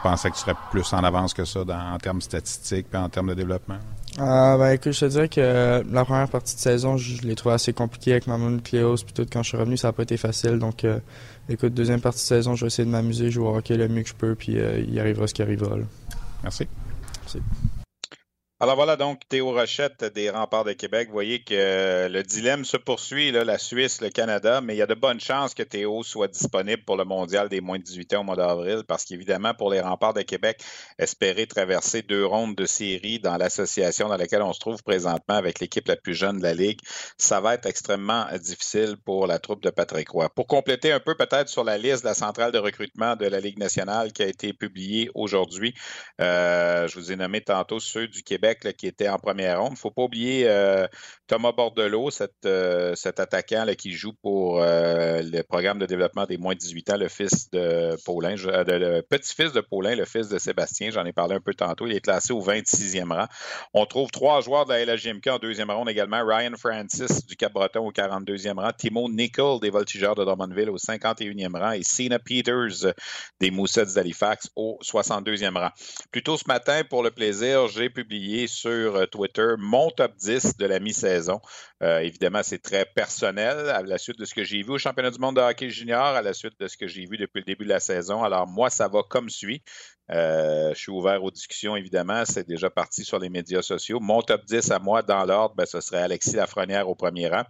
pensais que tu serais plus en avance que ça en termes statistiques et en termes de développement? Euh, ben, écoute, je te dirais que la première partie de saison, je, l'ai trouvé assez compliqué avec ma Cléos. Puis tout, quand je suis revenu, ça n'a pas été facile. Donc, euh, écoute, deuxième partie de saison, je vais essayer de m'amuser, jouer au hockey le mieux que je peux, puis euh, il arrivera ce qui arrivera. Merci. Merci. Alors voilà donc Théo Rochette des Remparts de Québec. Vous voyez que le dilemme se poursuit, la Suisse, le Canada, mais il y a de bonnes chances que Théo soit disponible pour le mondial des moins de 18 ans au mois d'avril, parce qu'évidemment, pour les Remparts de Québec, espérer traverser deux rondes de série dans l'association dans laquelle on se trouve présentement avec l'équipe la plus jeune de la Ligue, ça va être extrêmement difficile pour la troupe de Patrick Roy. Pour compléter un peu peut-être sur la liste de la centrale de recrutement de la Ligue nationale qui a été publiée aujourd'hui, euh, je vous ai nommé tantôt ceux du Québec qui était en première ronde. Il ne faut pas oublier euh, Thomas Bordelot, euh, cet attaquant qui joue pour euh, le programme de développement des moins de 18 ans, le fils de Paulin, le petit-fils de Paulin, le fils de Sébastien. J'en ai parlé un peu tantôt. Il est classé au 26e rang. On trouve trois joueurs de la LHJMK en deuxième ronde également. Ryan Francis du Cap-Breton au 42e rang. Timo Nickel des Voltigeurs de Drummondville au 51e rang. Et Sina Peters des Moussets d'Halifax au 62e rang. Plus tôt ce matin, pour le plaisir, j'ai publié sur euh, Twitter mon top 10 de la mi-saison. Euh, évidemment, c'est très personnel à la suite de ce que j'ai vu au championnat du monde de hockey junior, à la suite de ce que j'ai vu depuis le début de la saison. Alors, moi, ça va comme suit. Euh, je suis ouvert aux discussions, évidemment. C'est déjà parti sur les médias sociaux. Mon top 10 à moi, dans l'ordre, ben, ce serait Alexis Lafrenière au premier rang.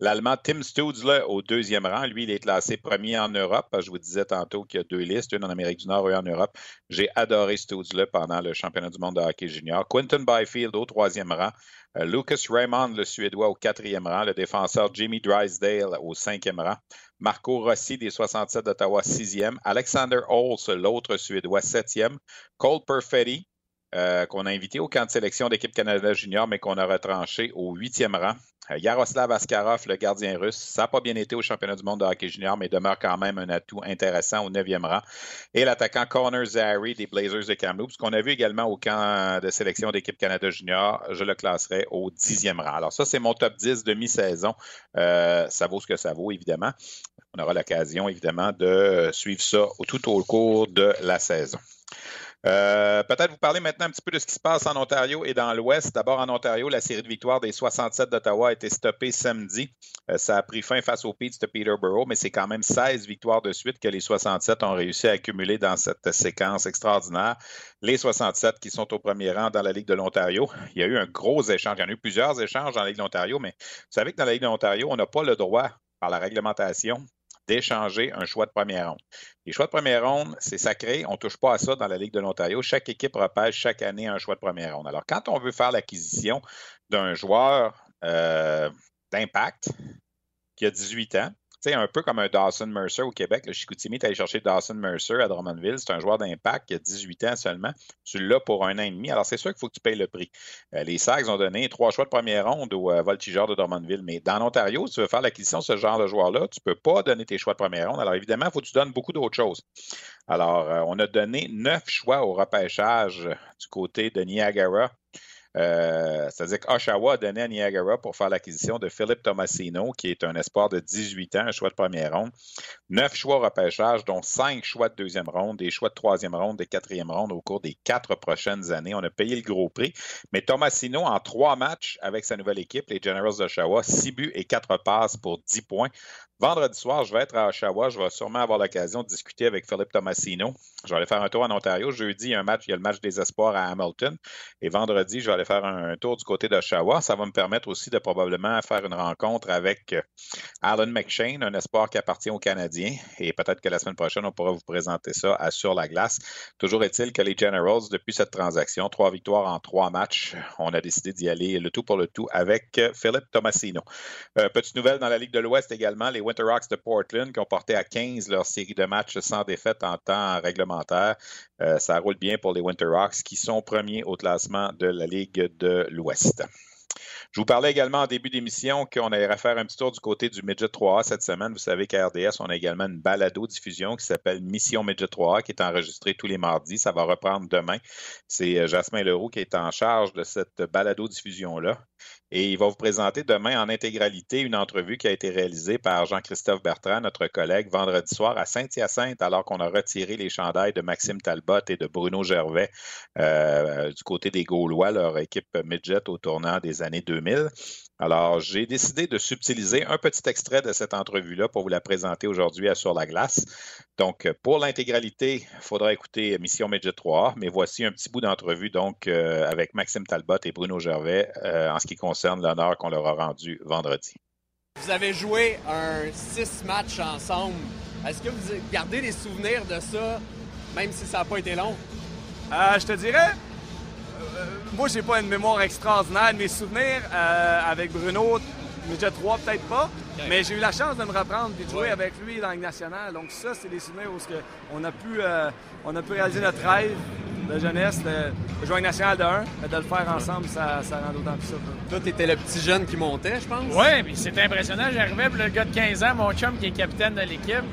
L'Allemand Tim Stutzle au deuxième rang. Lui, il est classé premier en Europe. Je vous disais tantôt qu'il y a deux listes, une en Amérique du Nord et une en Europe. J'ai adoré Stutzle pendant le championnat du monde de hockey junior. Quinton Byfield au troisième rang. Euh, Lucas Raymond, le Suédois, au quatrième rang. Le défenseur Jimmy Drysdale au cinquième rang. Marco Rossi des 67 d'Ottawa, sixième. Alexander Holz, l'autre Suédois, septième. Cole Perfetti, euh, qu'on a invité au camp de sélection d'équipe Canada Junior, mais qu'on a retranché au huitième rang. Euh, Yaroslav Askarov, le gardien russe, ça n'a pas bien été au championnat du monde de hockey junior, mais demeure quand même un atout intéressant au neuvième rang. Et l'attaquant Connor Zary des Blazers de Kamloops, qu'on a vu également au camp de sélection d'équipe Canada Junior, je le classerai au dixième rang. Alors ça, c'est mon top 10 de mi-saison. Euh, ça vaut ce que ça vaut, évidemment. On aura l'occasion, évidemment, de suivre ça tout au cours de la saison. Euh, peut-être vous parler maintenant un petit peu de ce qui se passe en Ontario et dans l'Ouest. D'abord, en Ontario, la série de victoires des 67 d'Ottawa a été stoppée samedi. Euh, ça a pris fin face aux Pete's de Peterborough, mais c'est quand même 16 victoires de suite que les 67 ont réussi à accumuler dans cette séquence extraordinaire. Les 67 qui sont au premier rang dans la Ligue de l'Ontario. Il y a eu un gros échange. Il y en a eu plusieurs échanges dans la Ligue de l'Ontario, mais vous savez que dans la Ligue de l'Ontario, on n'a pas le droit par la réglementation d'échanger un choix de première ronde. Les choix de première ronde, c'est sacré. On ne touche pas à ça dans la Ligue de l'Ontario. Chaque équipe repêche chaque année un choix de première ronde. Alors, quand on veut faire l'acquisition d'un joueur euh, d'impact qui a 18 ans, sais, un peu comme un Dawson Mercer au Québec. Le Chicoutimi est allé chercher Dawson Mercer à Drummondville. C'est un joueur d'impact qui a 18 ans seulement. Tu l'as pour un an et demi. Alors, c'est sûr qu'il faut que tu payes le prix. Euh, les Sags ont donné trois choix de première ronde au euh, Voltigeur de Drummondville. Mais dans l'Ontario, si tu veux faire l'acquisition de ce genre de joueur-là, tu ne peux pas donner tes choix de première ronde. Alors, évidemment, il faut que tu donnes beaucoup d'autres choses. Alors, euh, on a donné neuf choix au repêchage du côté de Niagara euh, c'est-à-dire qu'Oshawa a donné à Niagara pour faire l'acquisition de Philippe Tomasino, qui est un espoir de 18 ans, un choix de première ronde. Neuf choix au repêchage, dont cinq choix de deuxième ronde, des choix de troisième ronde, de quatrième ronde au cours des quatre prochaines années. On a payé le gros prix. Mais Tomasino, en trois matchs avec sa nouvelle équipe, les Generals d'Oshawa, six buts et quatre passes pour 10 points. Vendredi soir, je vais être à Oshawa. Je vais sûrement avoir l'occasion de discuter avec Philippe Tomasino. Je vais aller faire un tour en Ontario. Jeudi, il y a un match, il y a le match des espoirs à Hamilton. Et vendredi, je vais aller faire un tour du côté d'Oshawa. Ça va me permettre aussi de probablement faire une rencontre avec euh, Alan McShane, un espoir qui appartient aux Canadiens. Et peut-être que la semaine prochaine, on pourra vous présenter ça à Sur la glace. Toujours est-il que les Generals, depuis cette transaction, trois victoires en trois matchs, on a décidé d'y aller le tout pour le tout avec euh, Philippe Tomasino. Euh, petite nouvelle dans la Ligue de l'Ouest également, les Winter Rocks de Portland qui ont porté à 15 leur série de matchs sans défaite en temps réglementaire. Euh, ça roule bien pour les Winter Rocks qui sont premiers au classement de la Ligue de l'Ouest. Je vous parlais également en début d'émission qu'on allait faire un petit tour du côté du Midget 3A cette semaine. Vous savez qu'à RDS, on a également une balado-diffusion qui s'appelle Mission Midget 3A qui est enregistrée tous les mardis. Ça va reprendre demain. C'est euh, Jasmin Leroux qui est en charge de cette balado-diffusion-là. Et il va vous présenter demain en intégralité une entrevue qui a été réalisée par Jean-Christophe Bertrand, notre collègue, vendredi soir à Saint-Hyacinthe, alors qu'on a retiré les chandails de Maxime Talbot et de Bruno Gervais euh, du côté des Gaulois, leur équipe midget au tournant des années 2000. Alors, j'ai décidé de subtiliser un petit extrait de cette entrevue-là pour vous la présenter aujourd'hui à Sur la glace. Donc, pour l'intégralité, il faudra écouter Mission Midget 3, mais voici un petit bout d'entrevue donc euh, avec Maxime Talbot et Bruno Gervais euh, en ce qui concerne l'honneur qu'on leur a rendu vendredi. Vous avez joué un six matchs ensemble. Est-ce que vous gardez des souvenirs de ça, même si ça n'a pas été long? Euh, je te dirais, moi, j'ai pas une mémoire extraordinaire. Mes souvenirs euh, avec Bruno, Midget 3, peut-être pas. Mais j'ai eu la chance de me reprendre et de jouer avec lui dans la Ligue nationale. Donc ça, c'est des souvenirs où on a, pu, euh, on a pu réaliser notre rêve de jeunesse de, jouer en nationale de 1, mais de le faire ensemble, ça, ça rend d'autant plus ça. Toi, t'étais le petit jeune qui montait, je pense? Oui, puis c'était impressionnant. J'arrivais, le gars de 15 ans, mon chum qui est capitaine de l'équipe.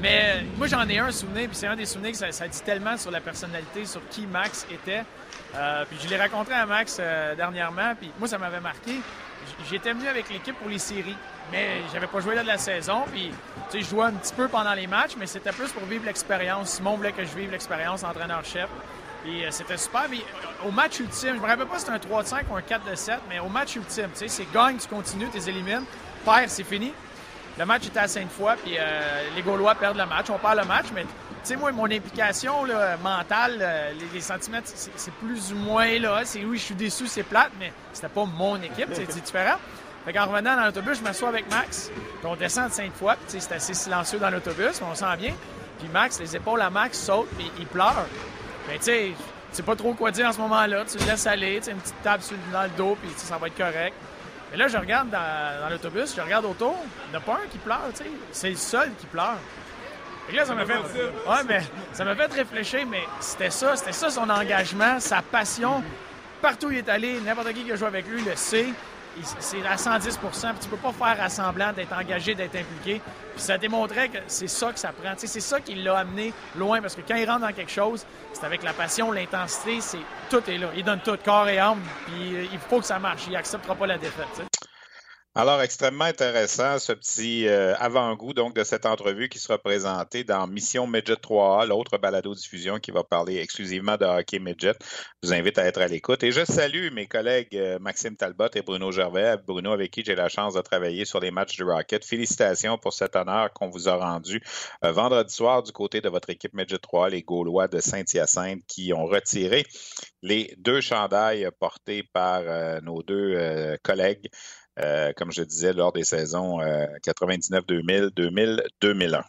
Mais moi, j'en ai un souvenir, puis c'est un des souvenirs que ça, ça, dit tellement sur la personnalité, sur qui Max était. Euh, puis je l'ai raconté à Max euh, dernièrement, puis moi, ça m'avait marqué. J'étais venu avec l'équipe pour les séries, mais j'avais pas joué là de la saison. Puis, tu sais, je jouais un petit peu pendant les matchs, mais c'était plus pour vivre l'expérience. Simon voulait que je vive l'expérience entraîneur-chef. Puis euh, c'était super. Mais au match ultime, je me rappelle pas si c'était un 3 5 ou un 4 de 7, mais au match ultime, tu sais, c'est gagne, tu continues, tu les élimines. Perds, c'est fini. Le match était à Sainte-Foy, puis les Gaulois perdent le match. On perd le match, mais sais, moi, mon implication mentale, euh, les, centimètres, c'est plus ou moins là. C'est oui, je suis déçu, c'est plate, mais c'était pas mon équipe, c'est différent. Fait qu'en revenant dans l'autobus, je m'assois avec Max, puis on descend de cinq fois, puis c'est assez silencieux dans l'autobus, mais on sent bien. Puis Max, les épaules à Max sautent, puis il pleure. Mais tu sais, sais pas trop quoi dire en ce moment-là, tu le laisses aller, tu une petite table dans le dos, puis ça va être correct. Mais là, je regarde dans, dans l'autobus, je regarde autour, il n'y en a pas un qui pleure, tu sais. C'est le seul qui pleure. Là, ça m'a fait, ouais, ça m'a fait réfléchir, mais c'était ça, c'était ça son engagement, sa passion. Partout où il est allé, n'importe qui qui a joué avec lui le sait c'est à 110% puis tu peux pas faire assemblant d'être engagé, d'être impliqué. Puis ça démontrait que c'est ça que ça prend. c'est ça qui l'a amené loin parce que quand il rentre dans quelque chose, c'est avec la passion, l'intensité, c'est tout est là. Il donne tout, corps et âme, puis il faut que ça marche. Il acceptera pas la défaite. Alors, extrêmement intéressant ce petit euh, avant-goût donc de cette entrevue qui sera présentée dans Mission Midget 3A, l'autre balado-diffusion qui va parler exclusivement de hockey midget. Je vous invite à être à l'écoute. Et je salue mes collègues euh, Maxime Talbot et Bruno Gervais. Bruno, avec qui j'ai la chance de travailler sur les matchs du Rocket. Félicitations pour cet honneur qu'on vous a rendu euh, vendredi soir du côté de votre équipe Midget 3A, les Gaulois de Saint-Hyacinthe, qui ont retiré les deux chandails portés par nos deux collègues. Euh, comme je disais, lors des saisons 99-2000, 2000-2001.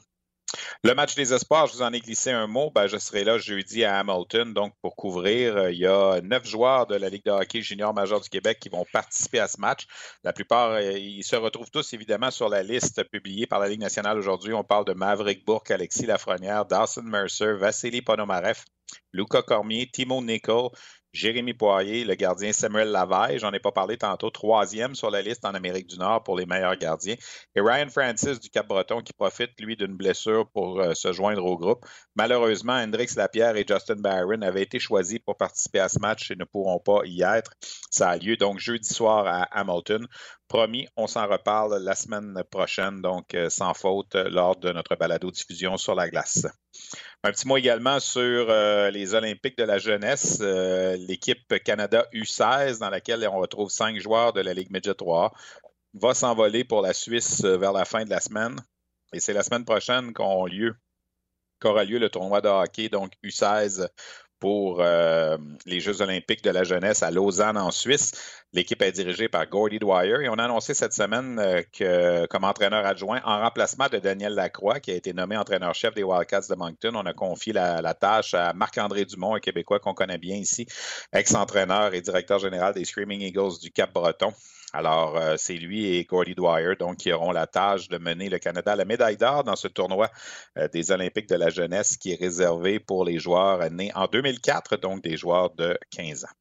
Le match des espoirs, je vous en ai glissé un mot. Ben, je serai là jeudi à Hamilton, donc pour couvrir. Euh, il y a neuf joueurs de la Ligue de hockey junior majeur du Québec qui vont participer à ce match. La plupart, euh, ils se retrouvent tous évidemment sur la liste publiée par la Ligue nationale aujourd'hui. On parle de Maverick Bourque, Alexis Lafrenière, Dawson Mercer, Vassili Ponomarev, Luca Cormier, Timo Nicol, Jérémy Poirier, le gardien Samuel Lavaille, j'en ai pas parlé tantôt, troisième sur la liste en Amérique du Nord pour les meilleurs gardiens. Et Ryan Francis du Cap-Breton qui profite, lui, d'une blessure pour euh, se joindre au groupe. Malheureusement, Hendrix Lapierre et Justin Barron avaient été choisis pour participer à ce match et ne pourront pas y être. Ça a lieu donc jeudi soir à Hamilton. Promis, on s'en reparle la semaine prochaine, donc euh, sans faute, lors de notre balado-diffusion sur la glace. Un petit mot également sur euh, les Olympiques de la jeunesse, euh, l'équipe Canada U16, dans laquelle on retrouve cinq joueurs de la Ligue Midget 3, va s'envoler pour la Suisse vers la fin de la semaine. Et c'est la semaine prochaine qu'aura lieu le tournoi de hockey, donc U16 pour euh, les Jeux olympiques de la jeunesse à Lausanne en Suisse. L'équipe est dirigée par Gordy Dwyer et on a annoncé cette semaine euh, que comme entraîneur adjoint, en remplacement de Daniel Lacroix, qui a été nommé entraîneur-chef des Wildcats de Moncton, on a confié la, tâche à Marc-André Dumont, un Québécois qu'on connaît bien ici, ex-entraîneur et directeur général des Screaming Eagles du Cap-Breton. Alors, euh, c'est lui et Gordy Dwyer donc, qui auront la tâche de mener le Canada à la médaille d'or dans ce tournoi euh, des Olympiques de la jeunesse qui est réservé pour les joueurs nés en 2004, donc des joueurs de 15 ans.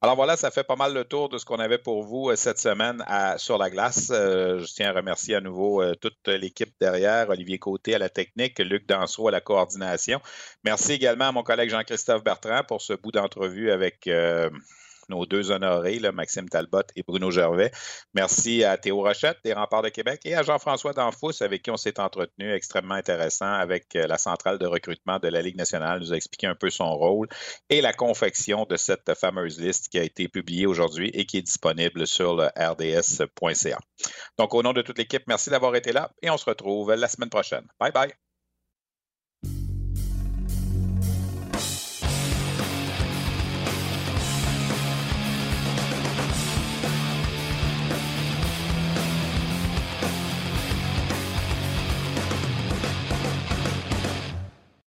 Alors voilà, ça fait pas mal le tour de ce qu'on avait pour vous euh, cette semaine sur la glace. je tiens à remercier à nouveau toute l'équipe derrière, Olivier Côté à la technique, Luc Dansereau à la coordination. Merci également à mon collègue Jean-Christophe Bertrand pour ce bout d'entrevue avec nos deux honorés, Maxime Talbot et Bruno Gervais. Merci à Théo Rochette des Remparts de Québec et à Jean-François Danfous avec qui on s'est entretenu extrêmement intéressant avec euh, la centrale de recrutement de la Ligue nationale, nous a expliqué un peu son rôle et la confection de cette fameuse liste qui a été publiée aujourd'hui et qui est disponible sur le rds.ca. Donc, au nom de toute l'équipe, merci d'avoir été là et on se retrouve la semaine prochaine. Bye bye.